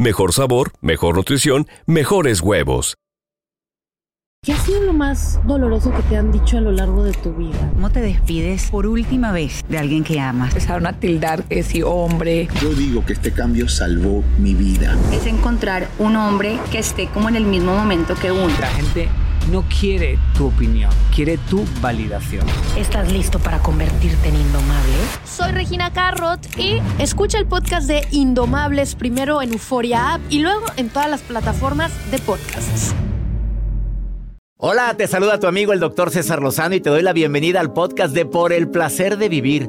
Mejor sabor, mejor nutrición, mejores huevos. ¿Qué ha sido lo más doloroso que te han dicho a lo largo de tu vida? ¿Cómo te despides por última vez de alguien que amas? Empezaron a tildar que si hombre. Yo digo que este cambio salvó mi vida. Es encontrar un hombre que esté como en el mismo momento que uno. La gente no quiere tu opinión, quiere tu validación. ¿Estás listo para convertirte en indomable? Soy Regina Carrot y escucha el podcast de Indomables primero en Euforia App y luego en todas las plataformas de podcasts. Hola, te saluda tu amigo el doctor César Lozano y te doy la bienvenida al podcast de Por el placer de vivir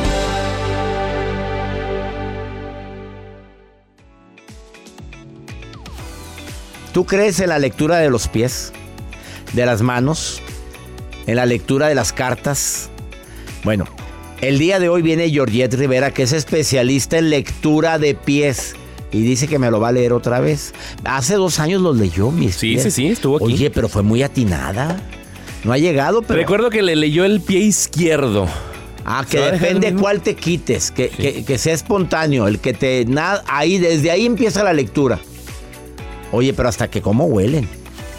¿Tú crees en la lectura de los pies, de las manos, en la lectura de las cartas? Bueno, el día de hoy viene Georgette Rivera, que es especialista en lectura de pies. Y dice que me lo va a leer otra vez. Hace dos años lo leyó, mis Sí, pies. sí, sí, estuvo aquí. Oye, pero fue muy atinada. No ha llegado, pero... Recuerdo que le leyó el pie izquierdo. Ah, que ¿Se va a dejar depende cuál te quites, que, que- que sea espontáneo, el que te... na- ahí, desde ahí empieza la lectura. Oye, pero hasta que cómo huelen.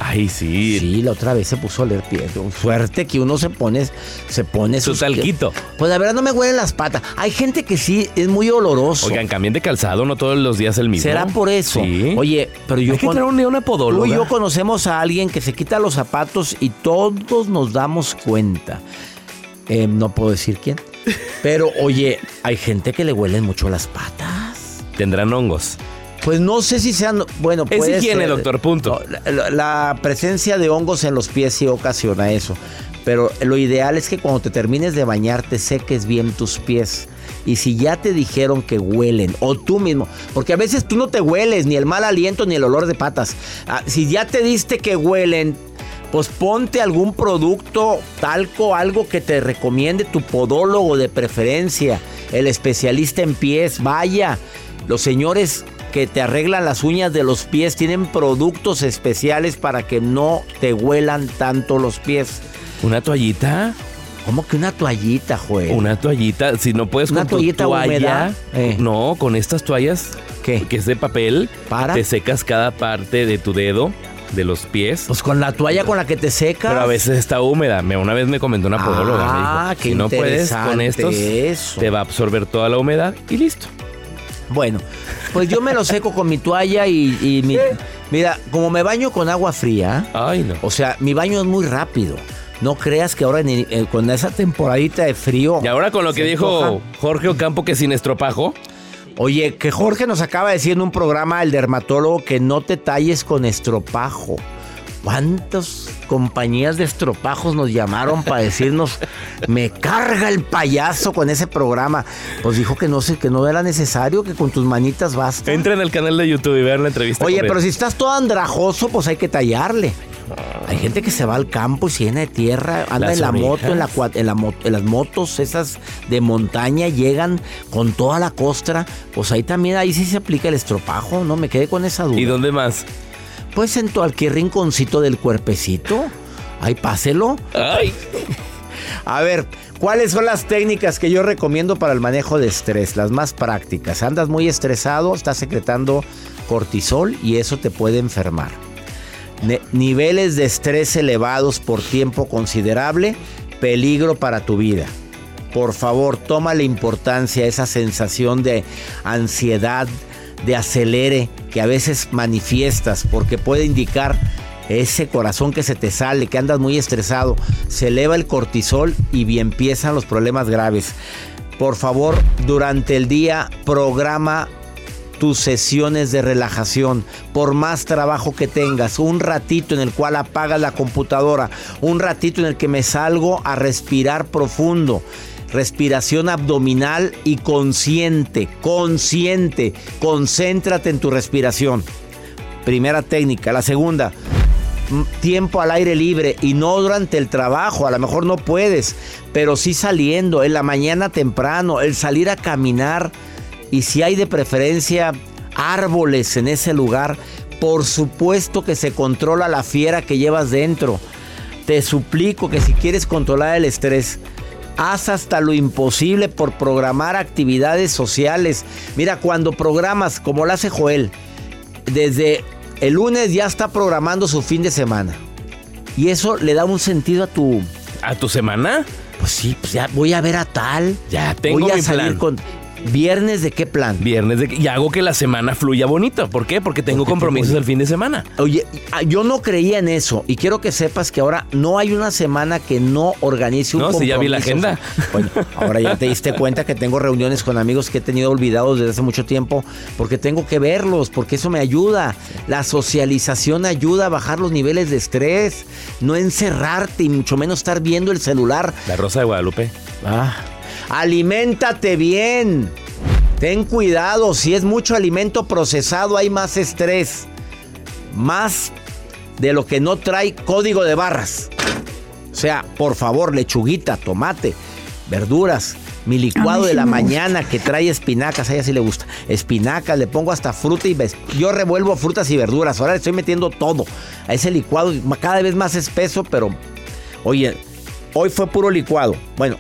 Ay, sí. Sí, la otra vez se puso a leer pies. Suerte que uno se pone, se pone Su talquito. Pues la verdad no me huelen las patas. Hay gente que sí es muy oloroso. Oigan, cambien de calzado, no todos los días el mismo. ¿Será por eso? Sí. Oye, pero yo Hay que traer apodólogo. Tú y yo conocemos a alguien que se quita los zapatos y todos nos damos cuenta. Eh, no puedo decir quién. Pero oye, hay gente que le huelen mucho las patas. Tendrán hongos. Pues no sé si sean. Bueno, Es puede higiene, ser. doctor, punto. La, la- la presencia de hongos en los pies sí ocasiona eso. Pero lo ideal es que cuando te termines de bañar te seques bien tus pies. Y si ya te dijeron que huelen, o tú mismo, porque a veces tú no te hueles, ni el mal aliento, ni el olor de patas. Ah, si ya te diste que huelen, pues ponte algún producto, talco, algo que te recomiende tu podólogo de preferencia, el especialista en pies, vaya. Los señores que te arreglan las uñas de los pies tienen productos especiales para que no te huelan tanto los pies. ¿Una toallita? ¿Cómo que una toallita, Joel? Una toallita. Si no puedes Una con tu toallita toalla. húmeda, eh. No, con estas toallas. ¿Qué? Que es de papel. ¿Para? Te secas cada parte de tu dedo, de los pies. Pues con la toalla con la que te secas. Pero a veces está húmeda. Me- Una vez me comentó una podóloga. me Ah, dijo, qué si no puedes con estos, eso. te va a absorber toda la humedad y listo. Bueno, pues yo me lo seco con mi toalla y, y mi- mira, como me baño con agua fría, Ay, no. o sea, mi baño es muy rápido. No creas que ahora en el- eh, con esa temporadita de frío. Y ahora con lo que se dijo antoja. Jorge Ocampo que sin estropajo. Oye, que Jorge nos acaba de decir en un programa, el dermatólogo, que no te talles con estropajo. ¿Cuántas compañías de estropajos nos llamaron para decirnos, me carga el payaso con ese programa? Pues dijo que no sé, que no era necesario, que con tus manitas basta. Entra en el canal de YouTube y vean la entrevista. Oye, él. pero si estás todo andrajoso, pues hay que tallarle. Hay gente que se va al campo y se llena de tierra, anda Las en la moto, en, la, en, la en las motos esas de montaña, llegan con toda la costra. Pues ahí también, ahí sí se aplica el estropajo, ¿no? Me quedé con esa duda. ¿Y dónde más? Pues en cualquier rinconcito del cuerpecito. Ahí páselo. Ay, A ver, ¿cuáles son las técnicas que yo recomiendo para el manejo de estrés? Las más prácticas. Andas muy estresado, estás secretando cortisol y eso te puede enfermar. niveles de estrés elevados por tiempo considerable, peligro para tu vida. Por favor, toma la importancia, esa sensación de ansiedad, de acelere que a veces manifiestas porque puede indicar ese corazón que se te sale, que andas muy estresado, se eleva el cortisol y bien empiezan los problemas graves. Por favor, durante el día programa tus sesiones de relajación, por más trabajo que tengas, un ratito en el cual apagas la computadora, un ratito en el que me salgo a respirar profundo respiración abdominal y consciente, consciente. Concéntrate en tu respiración. Primera técnica. La segunda, tiempo al aire libre y no durante el trabajo. A lo mejor no puedes, pero sí saliendo, en la mañana temprano, el salir a caminar. Y si hay de preferencia árboles en ese lugar, por supuesto que se controla la fiera que llevas dentro. Te suplico que si quieres controlar el estrés, Haz hasta lo imposible por programar actividades sociales. Mira, cuando programas, como lo hace Joel, desde el lunes ya está programando su fin de semana. Y eso le da un sentido a tu... ¿A tu semana? Pues sí, pues ya voy a ver a tal. Ya tengo voy a salir con ¿Viernes de qué plan? Viernes de y hago que la semana fluya bonito. ¿Por qué? Porque tengo compromisos el fin de semana. Oye, ah, yo no creía en eso y quiero que sepas que ahora no hay una semana que no organice un no, compromiso. No, si ya vi la agenda. Bueno, ahora ya te diste cuenta que tengo reuniones con amigos que he tenido olvidados desde hace mucho tiempo porque tengo que verlos, porque eso me ayuda. La socialización ayuda a bajar los niveles de estrés, no encerrarte y mucho menos estar viendo el celular. La Rosa de Guadalupe. Ah, Aliméntate bien. Ten cuidado, si es mucho alimento procesado hay más estrés. Más de lo que no trae código de barras. O sea, por favor, lechuguita, tomate, verduras. Mi licuado de la mañana que trae espinacas, a ella sí le gusta. Espinacas, le pongo hasta fruta y yo revuelvo frutas y verduras. Ahora le estoy metiendo todo a ese licuado, cada vez más espeso, pero oye, hoy fue puro licuado. Bueno,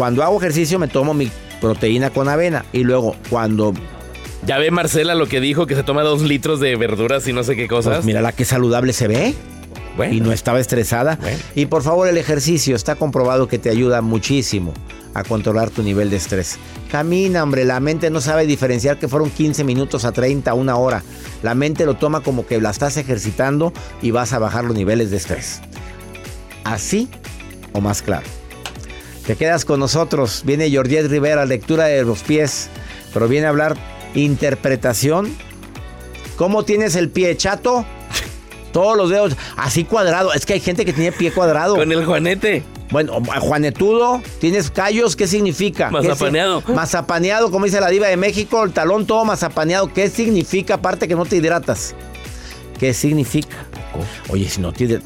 cuando hago ejercicio me tomo mi proteína con avena y luego cuando... Ya ve Marcela lo que dijo, que se toma dos litros de verduras y no sé qué cosas. Pues mira la que saludable se ve. Y no estaba estresada. Y por favor, el ejercicio está comprobado que te ayuda muchísimo a controlar tu nivel de estrés. Camina, hombre, la mente no sabe diferenciar que fueron 15 minutos a 30, una hora. La mente lo toma como que la estás ejercitando y vas a bajar los niveles de estrés. Así o más claro. Te quedas con nosotros. Viene Jordiet Rivera, lectura de los pies. Pero viene a hablar interpretación. ¿Cómo tienes el pie chato? Todos los dedos así cuadrado. Es que hay gente que tiene pie cuadrado. Con el juanete. Bueno, juanetudo, tienes callos, ¿qué significa? Mazapaneado. mazapaneado, como dice la diva de México, el talón todo mazapaneado. ¿Qué significa aparte que no te hidratas? ¿Qué significa? Oye, si no tiene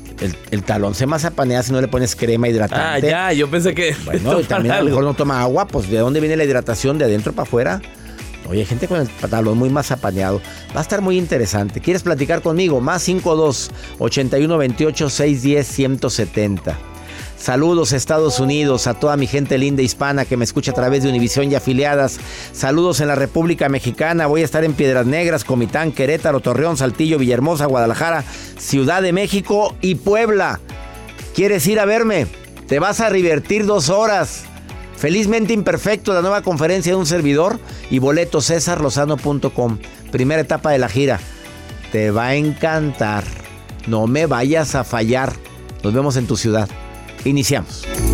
el, talón se mazapanea si no le pones crema hidratante. Ah, ya, yo pensé que. Bueno, también a lo mejor no toma agua, pues ¿de dónde viene la hidratación? ¿De adentro para afuera? Oye, hay gente con el talón muy mazapaneado. Va a estar muy interesante. ¿Quieres platicar conmigo? Más 52 81 28 610 170. Saludos Estados Unidos, a toda mi gente linda hispana que me escucha a través de Univisión y afiliadas. Saludos en la República Mexicana. Voy a estar en Piedras Negras, Comitán, Querétaro, Torreón, Saltillo, Villahermosa, Guadalajara, Ciudad de México y Puebla. ¿Quieres ir a verme? Te vas a divertir dos horas. Felizmente Imperfecto, la nueva conferencia de un servidor y boleto cesarlosano.com. Primera etapa de la gira. Te va a encantar. No me vayas a fallar. Nos vemos en tu ciudad. Iniciamos.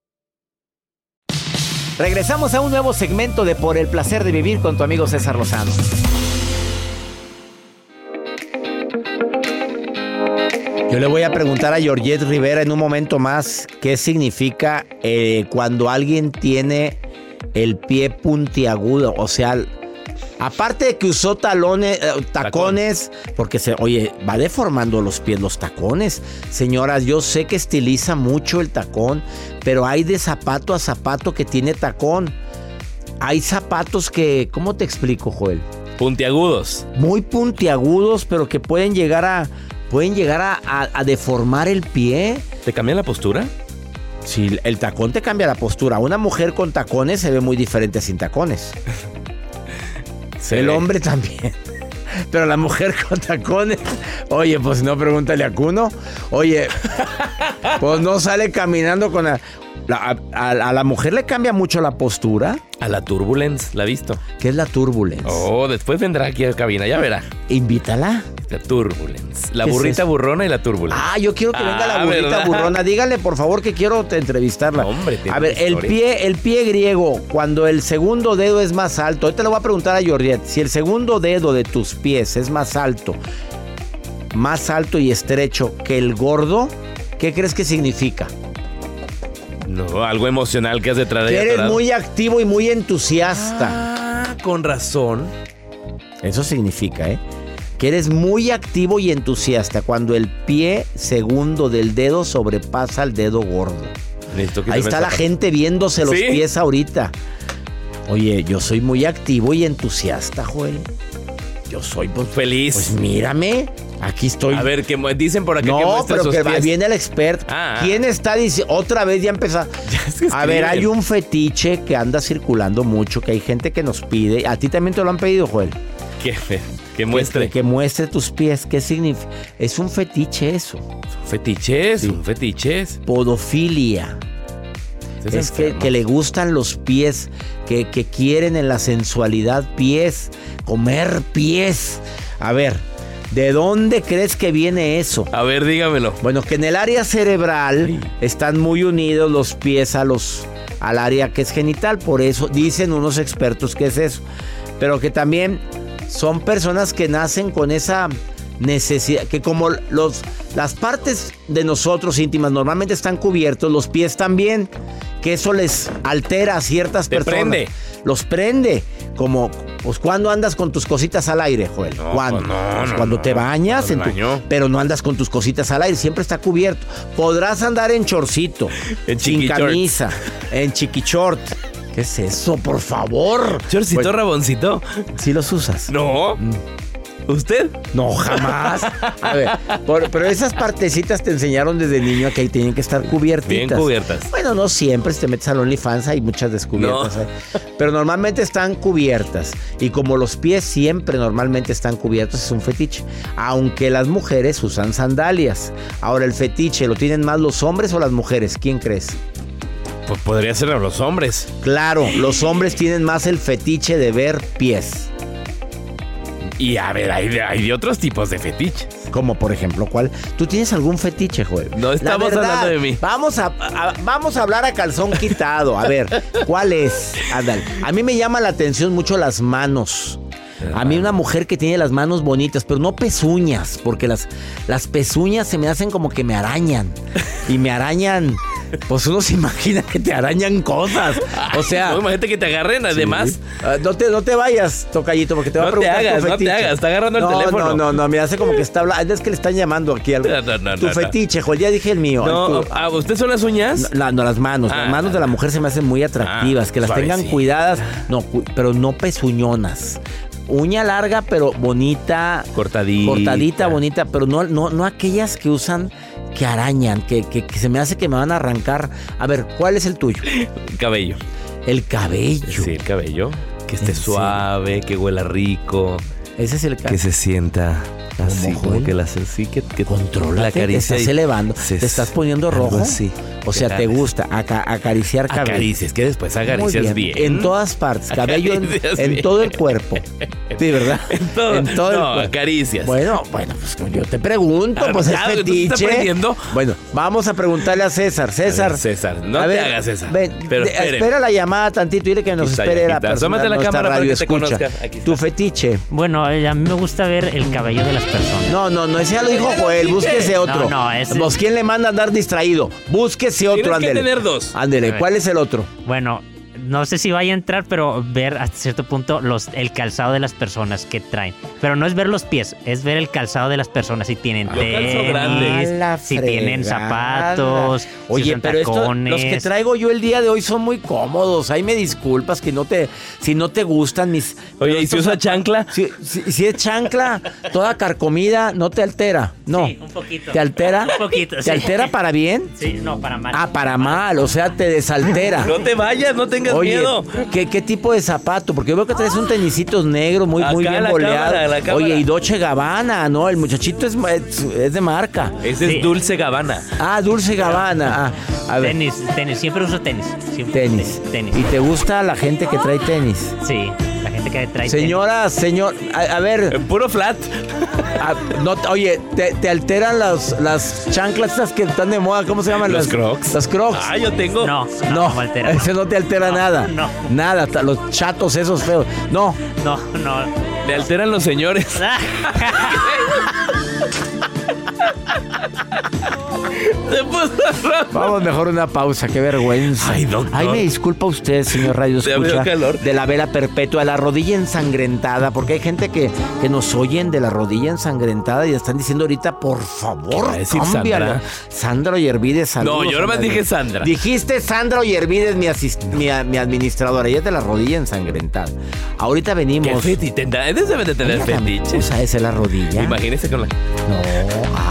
Regresamos a un nuevo segmento de Por el placer de vivir con tu amigo César Lozano. Yo le voy a preguntar a Georgette Rivera en un momento más qué significa eh, cuando alguien tiene el pie puntiagudo, o sea, aparte de que usó talones, eh, tacones, porque se, oye, va deformando los pies los tacones. Señoras, yo sé que estiliza mucho el tacón, pero hay de zapato a zapato que tiene tacón. Hay zapatos que, ¿cómo te explico, Joel? Puntiagudos. Muy puntiagudos, pero que pueden llegar a pueden llegar a, a- a deformar el pie. ¿Te cambia la postura? Sí, el tacón te cambia la postura. Una mujer con tacones se ve muy diferente sin tacones. Se el ve. hombre también. Pero la mujer con tacones, oye, pues no pregúntale a Cuno. Oye, pues no sale caminando con la, la- a, a la mujer le cambia mucho la postura. A la Turbulence, ¿la ha visto? ¿Qué es la turbulence? Oh, después vendrá aquí a la cabina, ya verá. Invítala. La Turbulence. La ¿Qué es burrita burrona y la Turbulence. Ah, yo quiero que venga la Ah, burrita ¿verdad? burrona. Dígale, por favor, que quiero te- entrevistarla. Hombre, a ver, el pie, el pie griego, cuando el segundo dedo es más alto. Ahorita le voy a preguntar a Jordiet, si el segundo dedo de tus pies es más alto, más alto y estrecho que el gordo, ¿qué crees que significa? No, algo emocional que has de traer Que eres atorado. muy activo y muy entusiasta. Ah, con razón. Eso significa, ¿eh? Que eres muy activo y entusiasta cuando el pie segundo del dedo sobrepasa el dedo gordo. Que Ahí está la gente viéndose los ¿Sí? pies ahorita. Oye, yo soy muy activo y entusiasta, Joel. Yo soy, pues, Feliz. pues mírame, aquí estoy. a ver, que dicen por acá que no, muestre pero sus que pies. viene el experto. Ah, ah. ¿Quién está diciendo? Otra vez ya empezó. que A ver, hay un fetiche que anda circulando mucho, que hay gente que nos pide. A ti también te lo han pedido, Joel. Que, que muestre. Que, que muestre tus pies. ¿Qué significa? Es un fetiche eso. Fetiches, Sí. un fetiches. Podofilia. Es que, que le gustan los pies, que, que quieren en la sensualidad pies, comer pies. A ver, ¿de dónde crees que viene eso? A ver, dígamelo. Bueno, que en el área cerebral están muy unidos los pies a los, al área que es genital, por eso dicen unos expertos que es eso. Pero que también son personas que nacen con esa necesidad, que como los, las partes de nosotros íntimas normalmente están cubiertos, los pies también, que eso les altera a ciertas Te personas. prende. Los prende. Como, pues cuando andas con tus cositas al aire, Joel. No, ¿Cuándo? pues no, Pues no, cuando no. te bañas, en tu- pero no andas con tus cositas al aire, siempre está cubierto. Podrás andar en chorcito, En sin camisa, en chiquichort. ¿Qué es eso, por favor? Chorcito, raboncito. ¿Sí los usas? No. ¿Usted? No, jamás. A ver, por- pero esas partecitas te enseñaron desde niño a que ahí tienen que estar cubiertitas. Bien cubiertas. Bueno, no siempre, si te metes al OnlyFans hay muchas descubiertas. No. ahí. Pero normalmente están cubiertas. Y como los pies siempre normalmente están cubiertos, es un fetiche. Aunque las mujeres usan sandalias. Ahora, el fetiche, ¿lo tienen más los hombres o las mujeres? ¿Quién crees? Pues podría ser a los hombres. Claro, los hombres tienen más el fetiche de ver pies. Y a ver, hay de, hay de otros tipos de fetiches. Como por ejemplo, ¿cuál? ¿Tú tienes algún fetiche, Joel? No estamos verdad, hablando de mí. Vamos a, a- vamos a hablar a calzón quitado. A ver, ¿cuál es? Ándale. A mí me llama la atención mucho las manos. A mí una mujer que tiene las manos bonitas, pero no pezuñas, porque las, las pezuñas se me hacen como que me arañan. Y me arañan, pues uno se imagina que te arañan cosas. O sea, No, imagínate que te agarren, además. Ah, no, te, no te vayas, tocallito, porque te va No a te preguntar tu hagas, no te hagas, está agarrando el no, teléfono. No, no, no, me hace como que está hablando. Es que le están llamando aquí algo. No, no, no, tu fetiche, Joel, ya dije el mío. No, El tu- ¿a usted son las uñas? no, no, las manos. Ah. las manos de la mujer se me hacen muy atractivas. Ah, que las tengan cuidadas, no, pero no pezuñonas. Uña larga, pero bonita. Cortadita. Cortadita, bonita, pero no, no, no aquellas que usan que arañan, que, que- que se me hace que me van a arrancar. A ver, ¿cuál es el tuyo? Cabello. El cabello. Sí, el cabello. Que esté suave, que huela rico. Ese es el Que cabello. se sienta así, ¿Cómo, como que la sí, que, que la te estás elevando, se- te estás poniendo rojo. así. O sea, ¿Qué te gusta aca- acariciar cabello. Acaricias, que después acaricias bien. En todas partes, cabello en, todo el cuerpo. Sí, ¿verdad? En todo, En todo el no, cuerpo. acaricias. Bueno, bueno, pues yo te pregunto, Ah, pues es claro, estás fetiche. aprendiendo. Bueno, vamos a preguntarle a César. César. A ver, César, no a te hagas esa. ven, Pero de- espere. espera la llamada tantito, dile que nos espere la persona, la cámara para radio que te escucha. conozca. Aquí. Tu fetiche. Bueno, a mí me gusta ver el cabello de las personas. No, no, no, ese ya lo dijo Joel, búsquese otro. No, no, ese- Pues, ¿quién le manda a andar distraído? Búsquese otro, Tienes que ándele. tener dos. Ándele, ¿cuál es el otro? Bueno, no sé si vaya a entrar, pero ver hasta cierto punto los, el calzado de las personas que traen. Pero no es ver los pies, es ver el calzado de las personas. Si tienen grande. tenis, si tienen zapatos, si Oye, usan pero esto, tacones. los que traigo yo el día de hoy son muy cómodos. Ahí me disculpas que no te, si no te gustan mis. Oye, ¿y si usa chancla? Si, si- si es chancla, toda carcomida, no te altera. No. Sí, un poquito. ¿Te altera? Un poquito, ¿Te sí. altera para bien? Sí, no, para mal. Ah, para mal, o sea, te desaltera. No te vayas, no tengas Oye, miedo. ¿qué, qué tipo de zapato? Porque yo veo que traes un tenisitos negro muy, muy Acá bien la boleado. cámara, la cámara. Oye, y Dolce Gabbana, ¿no? El muchachito es, es, es de marca. Ese Sí. es Dulce Gabbana. Ah, Dulce Gabbana. Ah, a ver, Tenis, tenis, siempre uso tenis. Siempre uso tenis. Tenis. ¿Y te gusta la gente que trae tenis? Sí, gente que trae Señora, señor, a, a ver, En puro flat. a- no, oye, te, te alteran las, las chanclas estas que están de moda, ¿cómo se llaman? Los las, Crocs. Las crocs. Ah, yo tengo. No, no, no, no, ese no te altera No, nada. no. Nada, los chatos esos feos. No, No, no. Me alteran los señores. Se puso rojo. Vamos mejor una pausa, qué vergüenza. Ay, doctor. Ay, me disculpa usted, señor Radio Escucha, calor. de la vela perpetua, la rodilla ensangrentada, porque hay gente que, que nos oyen de la rodilla ensangrentada y están diciendo ahorita, por favor, va a decir cámbialo. Sandra? Sandra Oyervides, saludos. No, yo nomás a nadie. dije Sandra. Dijiste Sandra Oyervides, mi, asist- mi, mi administradora, ella es de la rodilla ensangrentada. Ahorita ¿Qué venimos. fetiche? Tendrá- Ese debe de tener fetiche. usa ese la rodilla. Imagínese con la. No, ah.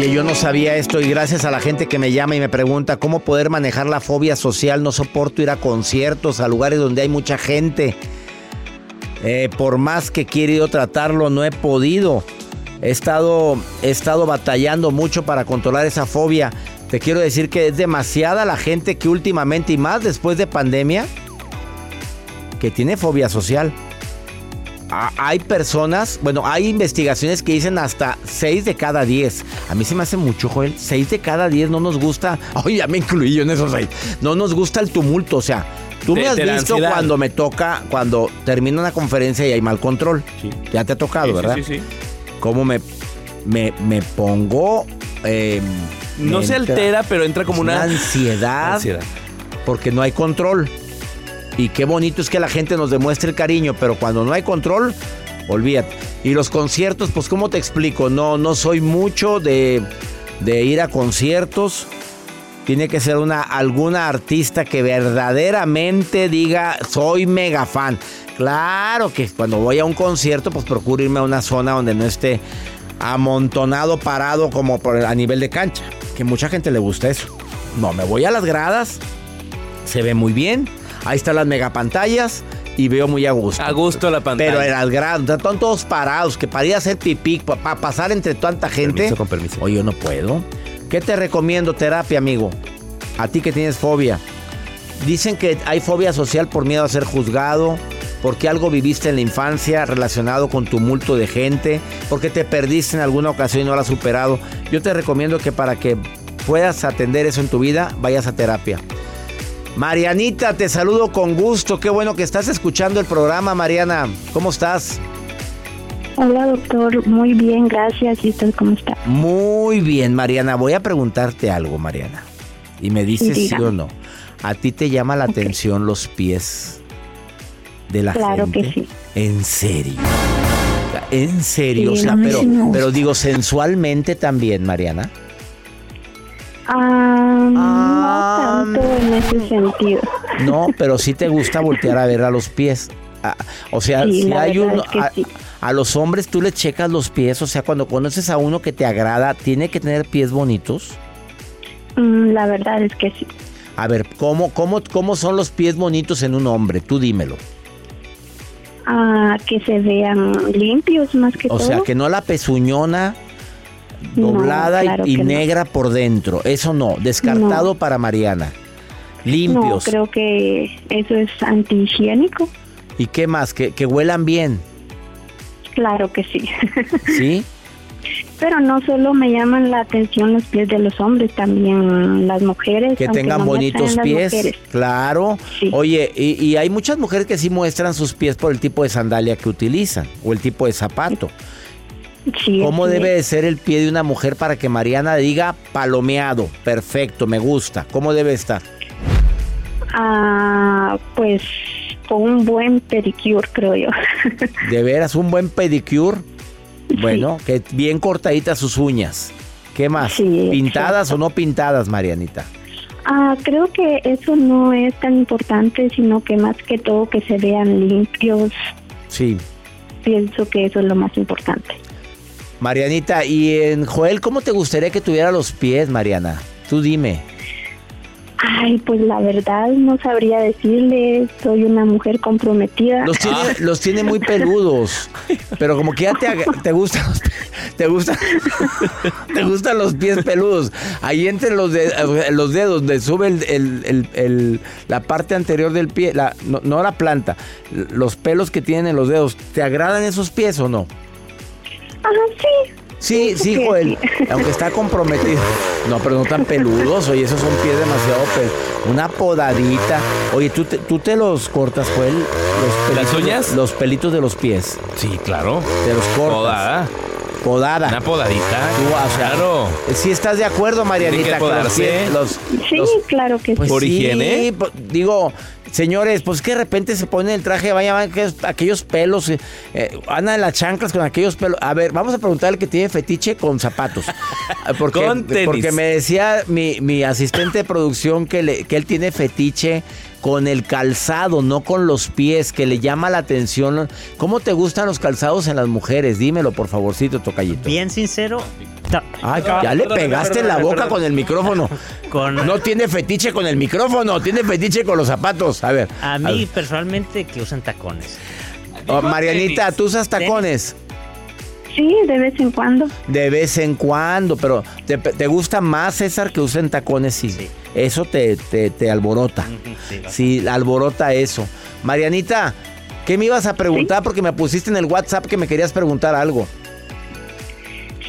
Oye, yo no sabía esto y gracias a la gente que me llama y me pregunta cómo poder manejar la fobia social. No soporto ir a conciertos, a lugares donde hay mucha gente. Eh, por más que he querido tratarlo, no he podido. He estado, he estado batallando mucho para controlar esa fobia. Te quiero decir que es demasiada la gente que últimamente y más después de pandemia que tiene fobia social. Ah, Hay personas, bueno, hay investigaciones que dicen hasta 6 de cada 10. A mí se me hace mucho, Joel. 6 de cada 10 no nos gusta. Oye, ya me incluí yo en esos 6. No nos gusta el tumulto. O sea, tú De- me has visto cuando me toca, cuando termina una conferencia y hay mal control. Sí. Ya te ha tocado, Sí, sí, ¿verdad? sí, sí. Cómo me, me, me pongo. eh, No me se entra- altera, pero entra como una. ansiedad Ansiedad. porque no hay control. Y qué bonito es que la gente nos demuestre el cariño, pero cuando no hay control, olvídate. Y los conciertos, pues ¿cómo te explico? No, no soy mucho de, ir a conciertos. Tiene que ser una, alguna artista que verdaderamente diga, soy mega fan. Claro que cuando voy a un concierto, pues procuro irme a una zona donde no esté amontonado, parado como por, a nivel de cancha. Que mucha gente le gusta eso. No, me voy a las gradas, se ve muy bien. Ahí están las megapantallas y veo muy a gusto. A gusto la pantalla. Pero las gradas, están todos parados, que para ir a hacer pipí, para pasar entre tanta gente. Permiso, con permiso. Oye, yo no puedo. ¿Qué te recomiendo, terapia, amigo? A ti que tienes fobia. Dicen que hay fobia social por miedo a ser juzgado, porque algo viviste en la infancia relacionado con tumulto de gente, porque te perdiste en alguna ocasión y no lo has superado. Yo te recomiendo que para que puedas atender eso en tu vida, vayas a terapia. Marianita, te saludo con gusto. Qué bueno que estás escuchando el programa, Mariana. ¿Cómo estás? Hola, doctor. Muy bien, gracias. ¿Y usted cómo está? Muy bien, Mariana. Voy a preguntarte algo, Mariana. Y me dices sí o no. ¿A ti te llama la atención los pies de la claro gente? que sí. ¿En serio? ¿En serio? Sí, o sea, no, pero digo, sensualmente también, Mariana. Ah, no tanto en ese sentido. No, pero sí te gusta voltear a ver a los pies. Ah, o sea, Sí, si hay uno. es que a, sí. a los hombres tú le checas los pies. O sea, cuando conoces a uno que te agrada, ¿tiene que tener pies bonitos? Mm, La verdad es que sí. A ver, ¿cómo, cómo, cómo son los pies bonitos en un hombre? Tú dímelo. Ah, que se vean limpios más que O todo. sea, que no la pezuñona doblada y- claro y, que no. negra por dentro. Eso no, descartado para Mariana. No, Limpios. creo que eso es antihigiénico. ¿Y qué más? Que, que huelan bien, Claro que sí. ¿sí? Pero no solo me llaman la atención los pies de los hombres, también las mujeres. Que tengan no bonitos pies. Claro. Oye, y, y hay muchas mujeres que sí muestran sus pies por el tipo de sandalia que utilizan o el tipo de zapato. Sí, ¿Cómo debe de ser el pie de una mujer para que Mariana diga palomeado? Perfecto, me gusta. ¿Cómo debe estar? Ah, pues con un buen pedicure, creo yo. De veras, un buen pedicure. Bueno, que bien cortaditas sus uñas. ¿Qué más? Sí, ¿Pintadas o no pintadas, Marianita? Ah, creo que eso no es tan importante, sino que más que todo que se vean limpios. Sí. Pienso que eso es lo más importante. Marianita, y en Joel, ¿cómo te gustaría que tuviera los pies, Mariana? Tú dime. Ay, pues la verdad no sabría decirle, soy una mujer comprometida. Los tiene, los tiene muy peludos, pero como que ya te, gustan los te gustan te gustan los pies peludos. Ahí entre los de- los dedos donde sube el, el- el- el- la parte anterior del pie, la, no, no la planta, los pelos que tienen en los dedos. ¿Te agradan esos pies o no? Sí. Sí, Joel. Aunque está comprometido. No, pero no tan peludos. Oye, esos son pies demasiado peludos. Una podadita. Oye, ¿tú te, tú te los cortas, Joel? Los ¿Las pelitos- uñas? Los pelitos de los pies. Sí, claro. Te los cortas. Podada. Podada. Una podadita. Tú, o sea, claro. Si estás de acuerdo, Marianita, que con los Sí, claro que pues sí. ¿Por sí, higiene? po- digo, señores, pues que de repente se ponen el traje, vaya, van aquellos, aquellos pelos, eh, eh, Ana de las chanclas con aquellos pelos. A ver, vamos a preguntarle que tiene fetiche con zapatos. Porque, Con tenis. porque me decía mi, mi asistente de producción que, le- que él tiene fetiche con el calzado, no con los pies, que le llama la atención. ¿Cómo te gustan los calzados en las mujeres? Dímelo, por favorcito, tocallito. Bien sincero. Ay, ya le pegaste en la boca con el micrófono. Con- No tiene fetiche con el micrófono, tiene fetiche con los zapatos. A ver. A mí personalmente que usan tacones. Oh, Marianita, ¿tú usas tacones? Sí, de vez en cuando. De vez en cuando, pero ¿te, te gusta más, César, que usen tacones? Sí. Eso te, te, te alborota. Sí, alborota eso. Marianita, ¿qué me ibas a preguntar? Porque me pusiste en el WhatsApp que me querías preguntar algo.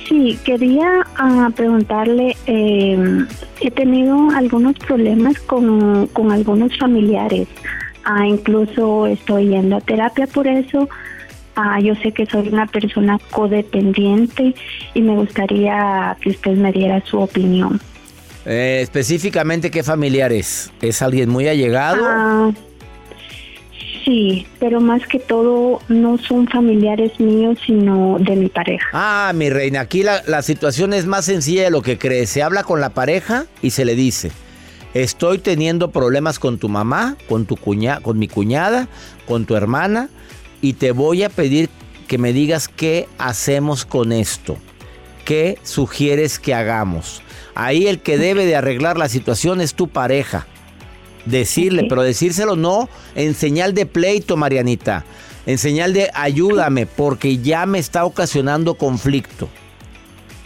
Sí, quería ah, preguntarle, eh, he tenido algunos problemas con, con algunos familiares, Ah, incluso estoy yendo a terapia por eso, Ah, yo sé que soy una persona codependiente y me gustaría que usted me diera su opinión. Eh, específicamente, ¿qué familiar es? ¿Es alguien muy allegado? Ah, sí, pero más que todo no son familiares míos, sino de mi pareja. Ah, mi reina, aquí la, la situación es más sencilla de lo que crees. Se habla con la pareja y se le dice, estoy teniendo problemas con tu mamá, con tu cuña, con mi cuñada, con tu hermana, y te voy a pedir que me digas qué hacemos con esto. ¿Qué sugieres que hagamos? Ahí el que debe de arreglar la situación es tu pareja. Decirle, pero decírselo no en señal de pleito, Marianita. En señal de ayúdame, porque ya me está ocasionando conflicto.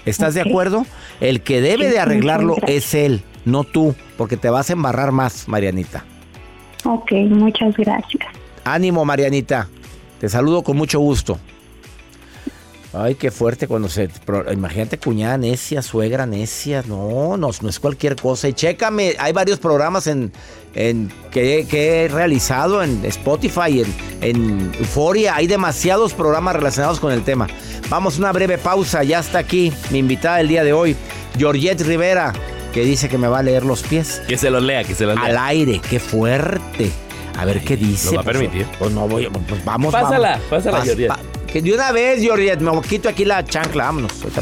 ¿Estás de acuerdo? El que debe de arreglarlo es él, no tú, porque te vas a embarrar más, Marianita. Ok, muchas gracias. Ánimo, Marianita. Te saludo con mucho gusto. Ay, qué fuerte cuando se... Imagínate cuñada necia, suegra necia. No, no, no es cualquier cosa. Y chécame, hay varios programas en, en que, que he realizado en Spotify, en, en Euphoria. Hay demasiados programas relacionados con el tema. Vamos una breve pausa. Ya está aquí mi invitada del día de hoy, Georgette Rivera, que dice que me va a leer los pies. Que se los lea, que se los lea. Al aire, qué fuerte. A ver qué dice. ¿Lo va a pues, permitir? Pues no voy, pues vamos, Pásala, vamos. pásala, Pas- Georgette. pa- que de una vez, Georgette, me quito aquí la chancla, vámonos. ahorita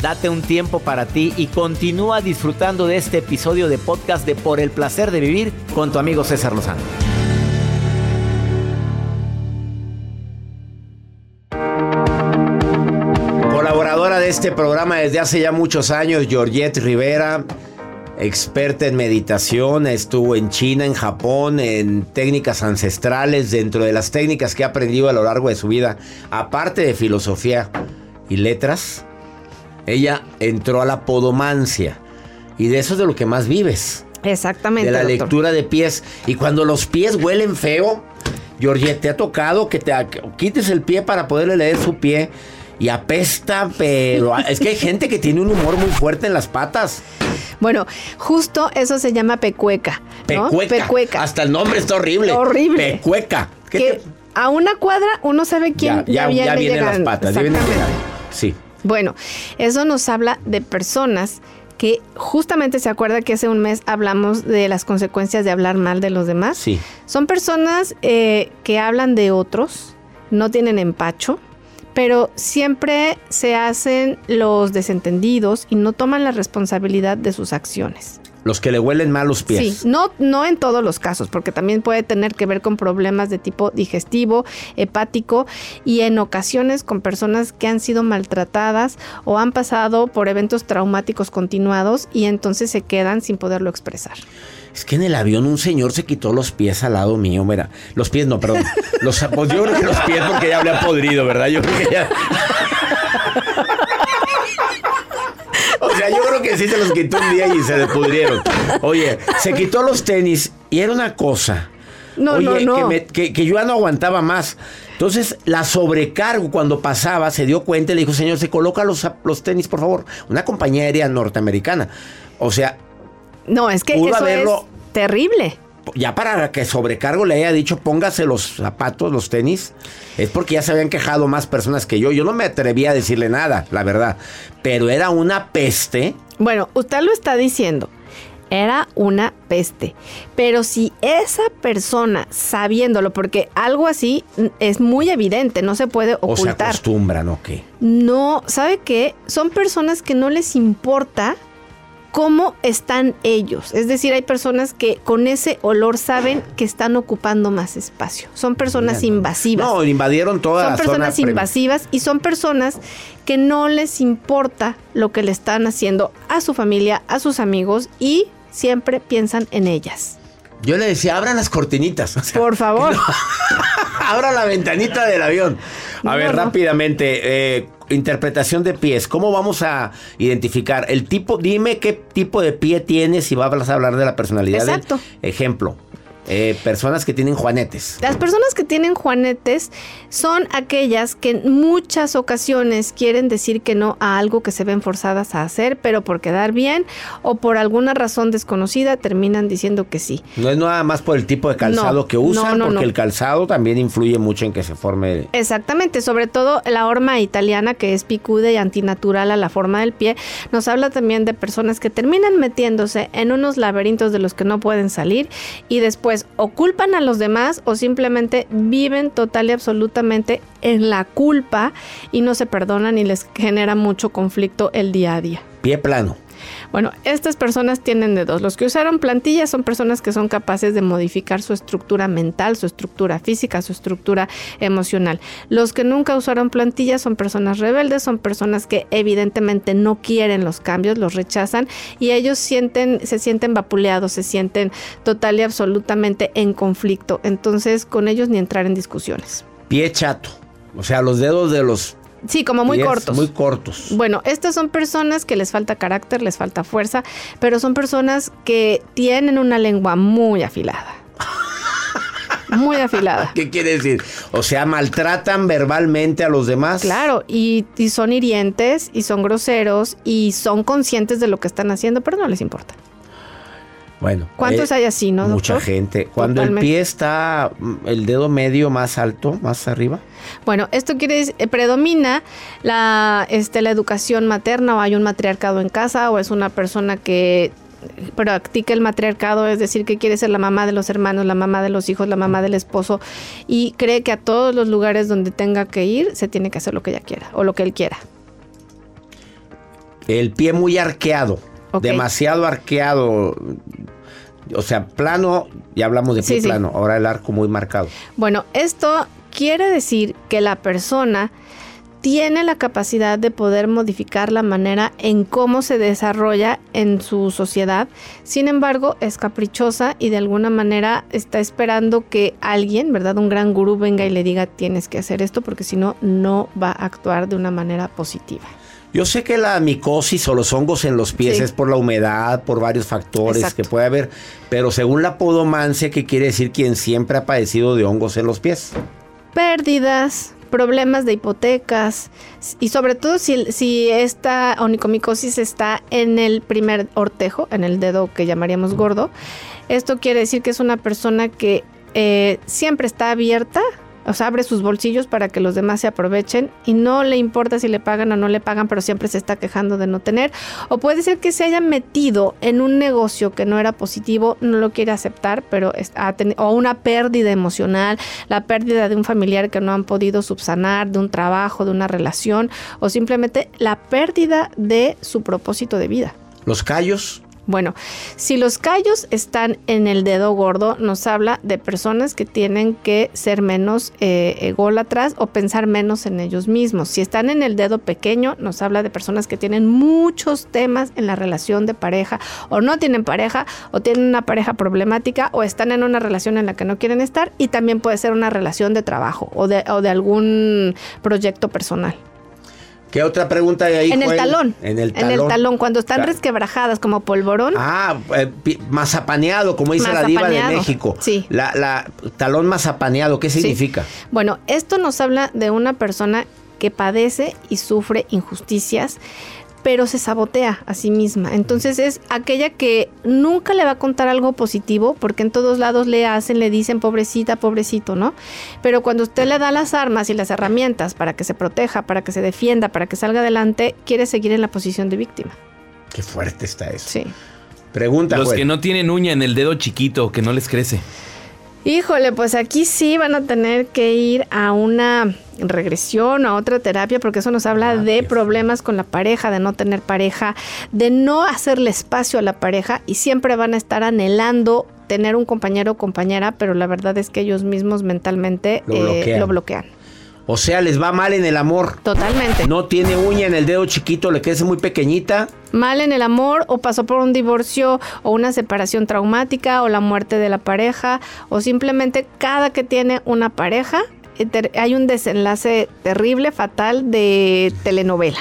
Date un tiempo para ti y continúa disfrutando de este episodio de podcast de Por el placer de vivir con tu amigo César Lozano. Colaboradora de este programa desde hace ya muchos años, Georgette Rivera, experta en meditación, estuvo en China, en Japón, en técnicas ancestrales, dentro de las técnicas que ha aprendido a lo largo de su vida, aparte de filosofía y letras, ella entró a la podomancia y de eso es de lo que más vives. Exactamente. de la doctor. lectura de pies. Y cuando los pies huelen feo, Georgette, ¿te ha tocado que te quites el pie para poderle leer su pie? Y apesta, pero es que hay gente que tiene un humor muy fuerte en las patas. Bueno, justo eso se llama pecueca. ¿no? Pecueca. Pecueca. Hasta el nombre está horrible. Horrible. Pecueca. ¿Qué Que te- a una cuadra uno sabe quién ya, ya, viene ya vienen las llegando. patas. ya. Sí. Bueno, eso nos habla de personas que justamente se acuerda que hace un mes hablamos de las consecuencias de hablar mal de los demás. Sí. Son personas eh, que hablan de otros, no tienen empacho, pero siempre se hacen los desentendidos y no toman la responsabilidad de sus acciones. Los que le huelen mal los pies. Sí, no, no en todos los casos, porque también puede tener que ver con problemas de tipo digestivo, hepático y en ocasiones con personas que han sido maltratadas o han pasado por eventos traumáticos continuados y entonces se quedan sin poderlo expresar. Es que en el avión un señor se quitó los pies al lado mío, mira. Los pies no, perdón. Los, pues yo creo que los pies porque ya habría podrido, ¿verdad? Yo creo que ya. O sea, yo creo que sí se los quitó un día y se le pudrieron. Oye, se quitó los tenis y era una cosa. No, Oye, no, no. Que, me- que- que yo ya no aguantaba más. Entonces, la sobrecargo cuando pasaba, se dio cuenta y le dijo, señor, se coloca los, los tenis, por favor. Una compañía aérea norteamericana. O sea, No, es que Pudo eso haberlo- es terrible. ya para que sobrecargo le haya dicho póngase los zapatos, los tenis, es porque ya se habían quejado más personas que yo. Yo no me atrevía a decirle nada, la verdad. Pero era una peste. Bueno, usted lo está diciendo. Era una peste. Pero si esa persona, sabiéndolo, porque algo así es muy evidente, no se puede O se ocultar. acostumbran, ¿o qué? No, ¿sabe qué? Son personas que no les importa cómo están ellos. Es decir, hay personas que con ese olor saben que están ocupando más espacio. Son personas invasivas. No, invadieron toda son la personas zona. invasivas y son personas que no les importa lo que le están haciendo a su familia, a sus amigos y siempre piensan en ellas. Yo le decía, abran las cortinitas. O sea, Por favor. abra la ventanita del avión. A No, ver, no. rápidamente, eh, interpretación de pies. ¿Cómo vamos a identificar el tipo? Dime qué tipo de pie tienes y vas a hablar de la personalidad. del- Exacto. ejemplo. Eh, personas que tienen juanetes. Las personas que tienen juanetes son aquellas que en muchas ocasiones quieren decir que no a algo que se ven forzadas a hacer, pero por quedar bien o por alguna razón desconocida terminan diciendo que sí. No es nada más por el tipo de calzado No, que usan, no, no, porque el calzado también influye mucho en que se forme. Exactamente, sobre todo la horma italiana que es picuda y antinatural a la forma del pie, nos habla también de personas que terminan metiéndose en unos laberintos de los que no pueden salir y después o culpan a los demás o simplemente viven total y absolutamente en la culpa y no se perdonan y les genera mucho conflicto el día a día. Pie plano. Bueno, estas personas tienen de dos. Los que usaron plantillas son personas que son capaces de modificar su estructura mental, su estructura física, su estructura emocional. Los que nunca usaron plantillas son personas rebeldes, son personas que evidentemente no quieren los cambios, los rechazan y ellos sienten, se sienten vapuleados, se sienten total y absolutamente en conflicto. Entonces, con ellos ni entrar en discusiones. Pie chato. O sea, los dedos de los. Sí, como muy cortos. Muy cortos. Bueno, estas son personas que les falta carácter, les falta fuerza, pero son personas que tienen una lengua muy afilada. Muy afilada. ¿Qué quiere decir? O sea, maltratan verbalmente a los demás. Claro, y, y son hirientes y son groseros y son conscientes de lo que están haciendo, pero no les importa. Bueno. ¿Cuántos hay así, no, Mucha doctor? gente. Cuando el pie está mm, el dedo medio más alto, más arriba. Bueno, esto quiere decir, eh, predomina la, este, la educación materna o hay un matriarcado en casa o es una persona que practica el matriarcado, es decir, que quiere ser la mamá de los hermanos, la mamá de los hijos, la mamá del esposo y cree que a todos los lugares donde tenga que ir se tiene que hacer lo que ella quiera o lo que él quiera. El pie muy arqueado. Demasiado arqueado. O sea, plano, ya hablamos de pie Sí, sí. plano. Ahora el arco muy marcado. Bueno, esto quiere decir que la persona tiene la capacidad de poder modificar la manera en cómo se desarrolla en su sociedad. Sin embargo, es caprichosa y de alguna manera está esperando que alguien, ¿verdad? Un gran gurú venga y le diga tienes que hacer esto porque si no, no va a actuar de una manera positiva. Yo sé que la micosis o los hongos en los pies Sí. es por la humedad, por varios factores Exacto. que puede haber, pero según la podomancia, ¿qué quiere decir quien siempre ha padecido de hongos en los pies? pérdidas, problemas de hipotecas y sobre todo si, si esta onicomicosis está en el primer ortejo, en el dedo que llamaríamos gordo, esto quiere decir que es una persona que eh, siempre está abierta. O sea, abre sus bolsillos para que los demás se aprovechen y no le importa si le pagan o no le pagan, pero siempre se está quejando de no tener. O puede ser que se haya metido en un negocio que no era positivo, no lo quiere aceptar, pero es- ha teni- o una pérdida emocional, la pérdida de un familiar que no han podido subsanar, de un trabajo, de una relación, o simplemente la pérdida de su propósito de vida. Los callos, Bueno, si los callos están en el dedo gordo, nos habla de personas que tienen que ser menos eh, ególatras o pensar menos en ellos mismos. Si están en el dedo pequeño, nos habla de personas que tienen muchos temas en la relación de pareja o no tienen pareja o tienen una pareja problemática o están en una relación en la que no quieren estar y también puede ser una relación de trabajo o de, o de algún proyecto personal. ¿Qué otra pregunta hay ahí? En el talón. En el En talón. el talón, cuando están resquebrajadas como polvorón. Ah, eh, mazapaneado, como dice la diva de México. sí. La, la- talón mazapaneado, ¿qué significa? Bueno, esto nos habla de una persona que padece y sufre injusticias, pero se sabotea a sí misma. Entonces es aquella que nunca le va a contar algo positivo, porque en todos lados le hacen, le dicen pobrecita, pobrecito, ¿no? Pero cuando usted le da las armas y las herramientas para que se proteja, para que se defienda, para que salga adelante, quiere seguir en la posición de víctima. Qué fuerte está eso. Sí. Pregunta, Los Joel. que no tienen uña en el dedo chiquito, que no les crece. Híjole, pues aquí sí van a tener que ir a una regresión, a otra terapia, porque eso nos habla de problemas con la pareja, de no tener pareja, de no hacerle espacio a la pareja y siempre van a estar anhelando tener un compañero o compañera, pero la verdad es que ellos mismos mentalmente Lo eh, bloquean. lo bloquean. O sea, les va mal en el amor. Totalmente. No tiene uña en el dedo chiquito, le crece muy pequeñita. Mal en el amor o pasó por un divorcio o una separación traumática o la muerte de la pareja o simplemente cada que tiene una pareja eh, hay un desenlace terrible, fatal de telenovela.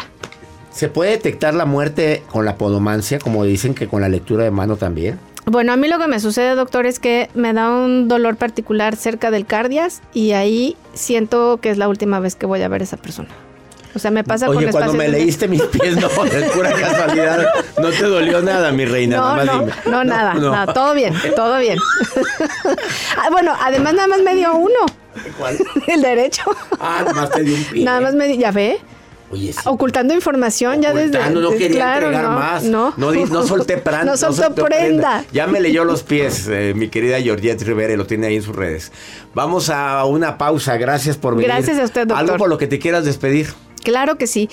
¿Se puede detectar la muerte con la podomancia, como dicen que con la lectura de mano también? Bueno, a mí lo que me sucede, doctor, es que me da un dolor particular cerca del cardias y ahí siento que es la última vez que voy a ver a esa persona. O sea, me pasa Oye, con cuando me de- leíste mis pies, no, es pura casualidad. No te dolió nada, mi reina. No, nada más no, dime. no, nada, no. nada, todo bien, todo bien. Ah, bueno, además nada más me dio uno, ¿Cuál? el derecho. Ah, nomás te dio un pie. Nada más me di, ya ve, Oye, sí. ocultando información ya desde... No quería claro, entregar no, más. No, No, no solté pran- No soltó prenda. Ya me leyó los pies, eh, mi querida Georgette Rivera, lo tiene ahí en sus redes. Vamos a una pausa. Gracias por venir. Gracias a usted, doctor. Algo por lo que te quieras despedir. Claro que sí.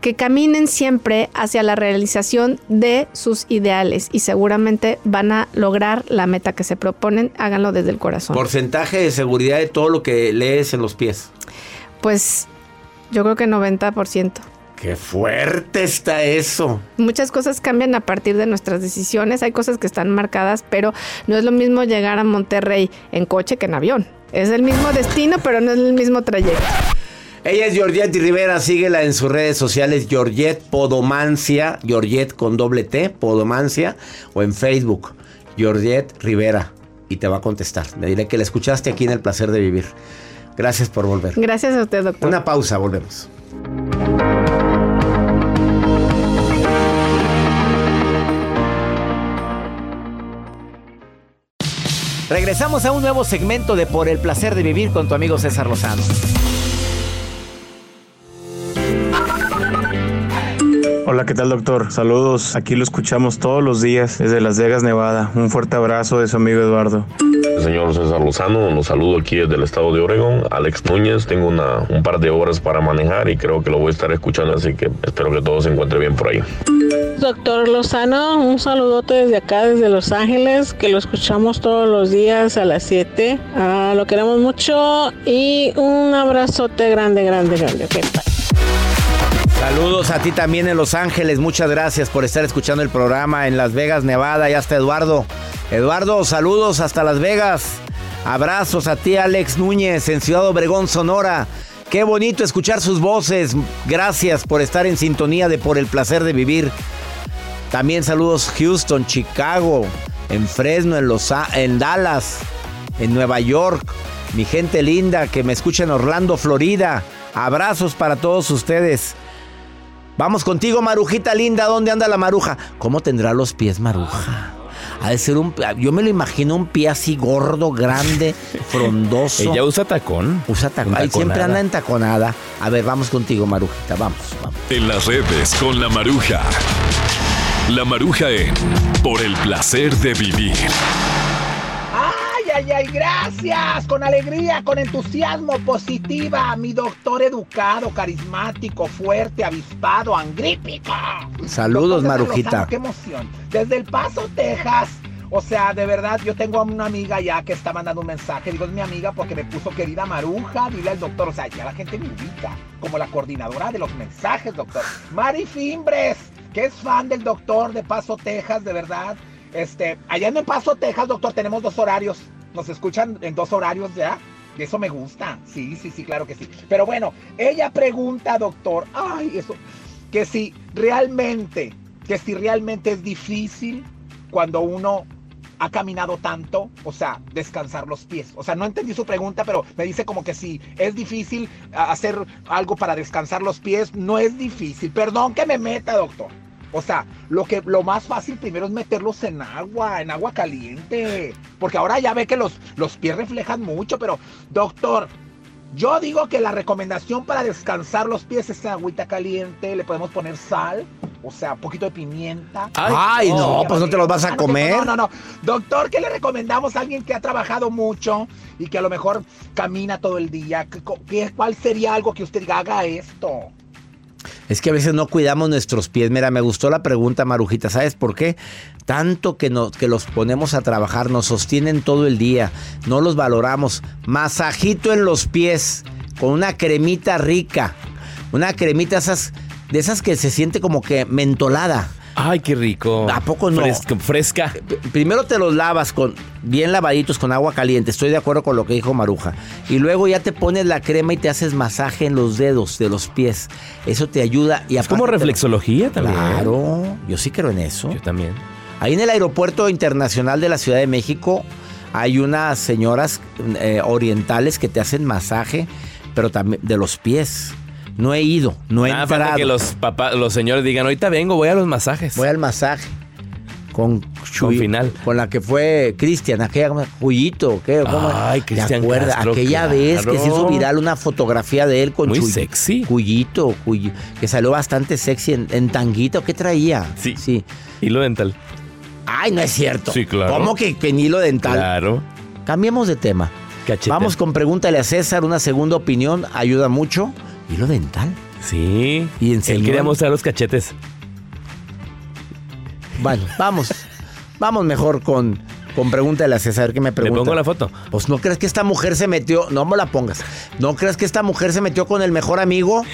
Que caminen siempre hacia la realización de sus ideales y seguramente van a lograr la meta que se proponen. Háganlo desde el corazón. Porcentaje de seguridad de todo lo que lees en los pies. Pues yo creo que 90%. Qué fuerte está eso. Muchas cosas cambian a partir de nuestras decisiones. Hay cosas que están marcadas, pero no es lo mismo llegar a Monterrey en coche que en avión. Es el mismo destino, pero no es el mismo trayecto. Ella es Georgette Rivera, síguela en sus redes sociales, Georgette Podomancia, Georgette con doble T, Podomancia, o en Facebook, Georgette Rivera, y te va a contestar. Me diré que la escuchaste aquí en El Placer de Vivir. Gracias por volver. Gracias a usted, doctor. Una pausa, volvemos. Regresamos a un nuevo segmento de Por el Placer de Vivir con tu amigo César Lozano. Hola, ¿qué tal doctor? Saludos, aquí lo escuchamos todos los días desde Las Vegas, Nevada. Un fuerte abrazo de su amigo Eduardo. Señor César Lozano, los saludo aquí desde el estado de Oregón. Alex Núñez, tengo una, un par de horas para manejar y creo que lo voy a estar escuchando, así que espero que todo se encuentre bien por ahí. Doctor Lozano, un saludote desde acá, desde Los Ángeles, que lo escuchamos todos los días a las 7. Ah, lo queremos mucho y un abrazote grande, grande, grande. Ok, bye. Saludos a ti también en Los Ángeles. Muchas gracias por estar escuchando el programa en Las Vegas, Nevada. Ya está Eduardo. Eduardo, saludos hasta Las Vegas. Abrazos a ti, Alex Núñez, en Ciudad Obregón, Sonora. Qué bonito escuchar sus voces. Gracias por estar en sintonía de Por el Placer de Vivir. También saludos Houston, Chicago, en Fresno, en, Los en Dallas, en Nueva York. Mi gente linda que me escucha en Orlando, Florida. Abrazos para todos ustedes. Vamos contigo, Marujita linda. ¿Dónde anda la maruja? ¿Cómo tendrá los pies, Maruja? Ha de ser un. Yo me lo imagino un pie así gordo, grande, frondoso. Ella usa tacón. Usa tacón. Ay, siempre anda en taconada. A ver, vamos contigo, Marujita. Vamos, vamos. En las redes con la maruja. La maruja en Por el placer de vivir. Ay, ay, gracias. Con alegría, con entusiasmo, positiva. Mi doctor educado, carismático, fuerte, avispado, angrípico. Saludos, Marujita. Qué emoción. Desde El Paso, Texas. O sea, de verdad, yo tengo a una amiga ya que está mandando un mensaje. Digo, es mi amiga porque me puso querida Maruja, dile al doctor. O sea, ya la gente me ubica como la coordinadora de los mensajes, doctor. Mari Fimbres, que es fan del doctor de Paso, Texas, de verdad. Este, allá en El Paso, Texas, doctor, tenemos dos horarios. Nos escuchan en dos horarios ya. Y eso me gusta. Sí, sí, sí, claro que sí. Pero bueno, ella pregunta, doctor, ay, eso, que si realmente, que si realmente es difícil cuando uno ha caminado tanto, o sea, descansar los pies. O sea, no entendí su pregunta, pero me dice como que si es difícil hacer algo para descansar los pies, no es difícil. Perdón que me meta, doctor. O sea, lo que lo más fácil primero es meterlos en agua, en agua caliente, porque ahora ya ve que los los pies reflejan mucho, pero doctor, yo digo que la recomendación para descansar los pies es agüita caliente, le podemos poner sal, o sea, un poquito de pimienta. Ay, no, pues no te los vas a Ah, comer. No, no, no. Doctor, ¿qué le recomendamos a alguien que ha trabajado mucho y que a lo mejor camina todo el día? ¿Qué- qué- ¿Cuál sería algo que usted diga, haga esto? Es que a veces no cuidamos nuestros pies. Mira, me gustó la pregunta, Marujita. ¿Sabes por qué? Tanto que, nos, que los ponemos a trabajar, nos sostienen todo el día, no los valoramos. Masajito en los pies, con una cremita rica. Una cremita esas, de esas que se siente como que mentolada. Ay, qué rico. ¿A poco no? Fresca. fresca. Primero te los lavas con bien lavaditos con agua caliente. Estoy de acuerdo con lo que dijo Maruja. Y luego ya te pones la crema y te haces masaje en los dedos de los pies. Eso te ayuda y Es como reflexología también. Claro, yo sí creo en eso. Yo también. Ahí en el aeropuerto internacional de la Ciudad de México hay unas señoras eh, orientales que te hacen masaje, pero también de los pies. No he ido, no he Ah, falta entrado. que los papás, los señores digan, ahorita vengo, voy a los masajes. Voy al masaje. Con Chuy- final. Con la que fue Cristian, aquella Cuyito, ¿qué? ¿Cómo? Ay, ¿Te Cristian? Castro, Aquella vez que se hizo viral una fotografía de él con Muy Chuy- sexy. Cuyito, Cuyi- que salió bastante sexy en, en tanguito. ¿Qué traía? Sí. Sí. Hilo dental. Ay, no es cierto. Sí, claro. ¿Cómo que en hilo dental? Claro. Cambiemos de tema. Cachete. Vamos con pregúntale a César, una segunda opinión, ayuda mucho. Hilo dental. Sí. Y Él enseñó. quería mostrar los cachetes. Bueno, vamos. vamos mejor con, con pregúntale a César, a ver qué me Le pregunta. pongo la foto. Pues no crees que esta mujer se metió, no me la pongas. ¿No crees que esta mujer se metió con el mejor amigo?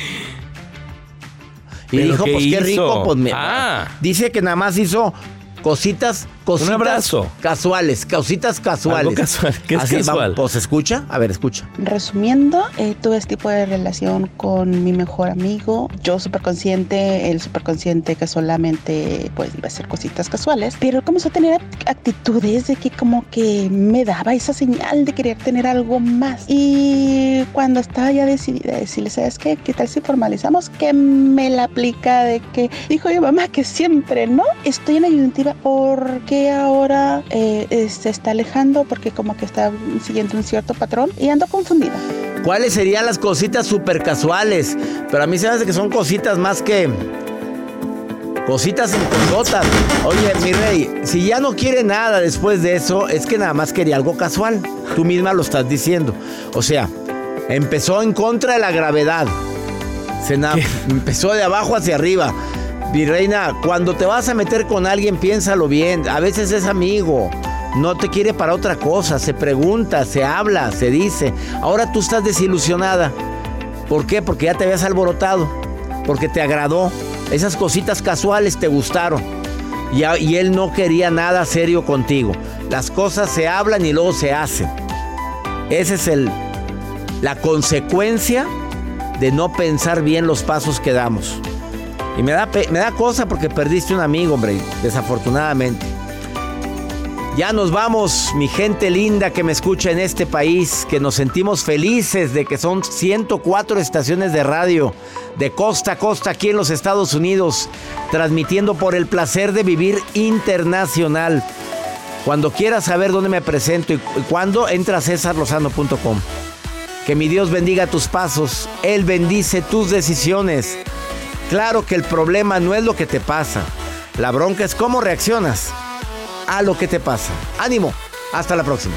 Y ¿Pero dijo, pues qué hizo? rico, pues me- Ah. dice que nada más hizo cositas, cositas abrazo. casuales, cositas casuales. Algo casual. ¿Qué es Así, casual? va- Pues escucha, a ver, escucha. Resumiendo, eh, tuve este tipo de relación con mi mejor amigo. Yo súper consciente, él súper consciente que solamente pues iba a hacer cositas casuales. Pero él comenzó a tener actitudes de que como que me daba esa señal de querer tener algo más. Y cuando estaba ya decidida a decirle, ¿sabes qué? ¿Qué tal si formalizamos? Que me la aplica de que dijo mi mamá que siempre, ¿no? Estoy en ayudantiva porque ahora eh, se está alejando porque como que está siguiendo un cierto patrón y ando confundida. ¿Cuáles serían las cositas súper casuales? Pero a mí se me hace que son cositas más que. Cositas en cosotas. Oye, mi rey, si ya no quiere nada después de eso, es que nada más quería algo casual. Tú misma lo estás diciendo. O sea, empezó en contra de la gravedad. Se empezó de abajo hacia arriba. Mi reina, cuando te vas a meter con alguien, piénsalo bien. A veces es amigo. No te quiere para otra cosa. Se pregunta, se habla, se dice. Ahora tú estás desilusionada. ¿Por qué? Porque ya te habías alborotado. Porque te agradó. Esas cositas casuales te gustaron. Y, y él no quería nada serio contigo. Las cosas se hablan y luego se hacen. Esa es el, la consecuencia de no pensar bien los pasos que damos. Y me da, me da cosa porque perdiste un amigo, hombre, desafortunadamente. Ya nos vamos, mi gente linda que me escucha en este país, que nos sentimos felices de que son 104 estaciones de radio de costa a costa aquí en los Estados Unidos, transmitiendo por el placer de vivir internacional. Cuando quieras saber dónde me presento y, y cuándo, entra a cesarlozano.com. Que mi Dios bendiga tus pasos, Él bendice tus decisiones. Claro que el problema no es lo que te pasa, la bronca es cómo reaccionas a lo que te pasa. Ánimo, hasta la próxima.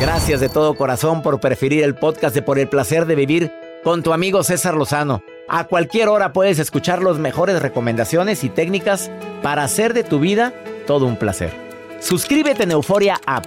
Gracias de todo corazón por preferir el podcast de Por el placer de vivir con tu amigo César Lozano. A cualquier hora puedes escuchar las mejores recomendaciones y técnicas para hacer de tu vida todo un placer. Suscríbete en Euforia App